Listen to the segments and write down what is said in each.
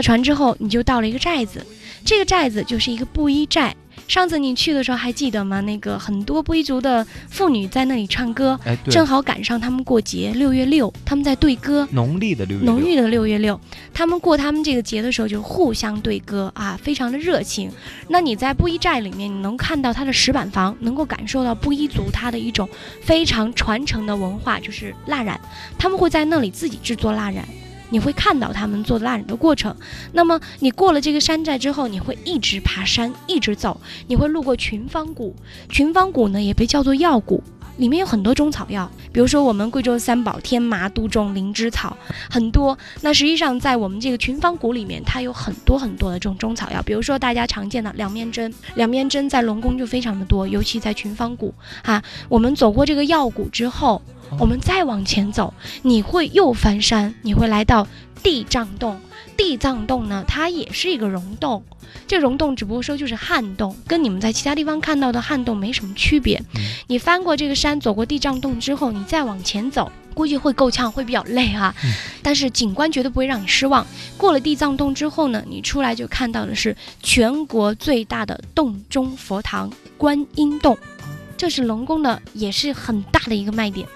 了船之后，你就到了一个寨子，这个寨子就是一个布衣寨。上次你去的时候还记得吗？那个很多布依族的妇女在那里唱歌，哎，正好赶上他们过节，六月六，他们在对歌。农历的六月六，浓郁的六月六，他们过他们这个节的时候就互相对歌啊，非常的热情。那你在布依寨里面，你能看到它的石板房，能够感受到布依族它的一种非常传承的文化，就是蜡染，他们会在那里自己制作蜡染。你会看到他们做蜡染的过程。那么你过了这个山寨之后，你会一直爬山，一直走，你会路过群芳谷。群芳谷呢也被叫做药谷，里面有很多中草药，比如说我们贵州三宝天麻、杜仲、灵芝草，很多。那实际上在我们这个群芳谷里面，它有很多很多的这种中草药，比如说大家常见的两面针，两面针在龙宫就非常的多，尤其在群芳谷啊。我们走过这个药谷之后。我们再往前走，你会又翻山，你会来到地藏洞。地藏洞呢，它也是一个溶洞，这溶洞只不过说就是旱洞，跟你们在其他地方看到的旱洞没什么区别。你翻过这个山，走过地藏洞之后，你再往前走，估计会够呛，会比较累啊。但是景观绝对不会让你失望。过了地藏洞之后呢，你出来就看到的是全国最大的洞中佛堂——观音洞。这是龙宫的，也是很大的一个卖点。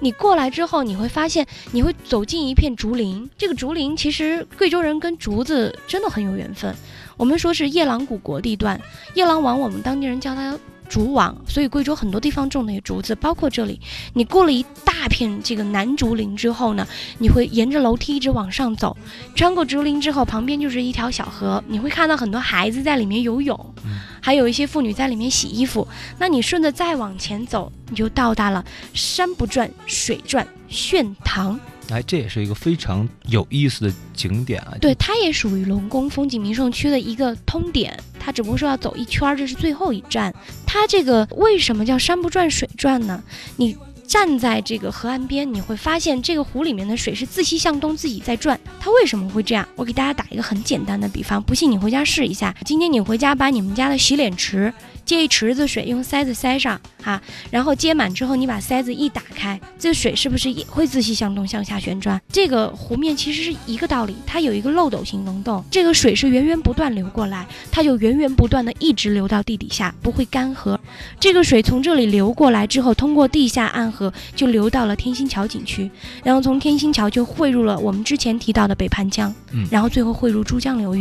你过来之后，你会发现，你会走进一片竹林。这个竹林其实贵州人跟竹子真的很有缘分。我们说是夜郎古国地段，夜郎王，我们当地人叫他。竹网，所以贵州很多地方种那些竹子，包括这里。你过了一大片这个南竹林之后呢，你会沿着楼梯一直往上走，穿过竹林之后，旁边就是一条小河，你会看到很多孩子在里面游泳，还有一些妇女在里面洗衣服。那你顺着再往前走，你就到达了山不转水转炫堂。哎，这也是一个非常有意思的景点啊！对，它也属于龙宫风景名胜区的一个通点。它只不过说要走一圈，这是最后一站。它这个为什么叫山不转水转呢？你站在这个河岸边，你会发现这个湖里面的水是自西向东自己在转。它为什么会这样？我给大家打一个很简单的比方，不信你回家试一下。今天你回家把你们家的洗脸池。接一池子水，用塞子塞上哈，然后接满之后，你把塞子一打开，这水是不是也会自西向东向下旋转？这个湖面其实是一个道理，它有一个漏斗形溶洞，这个水是源源不断流过来，它就源源不断的一直流到地底下，不会干涸。这个水从这里流过来之后，通过地下暗河就流到了天心桥景区，然后从天心桥就汇入了我们之前提到的北盘江，然后最后汇入珠江流域。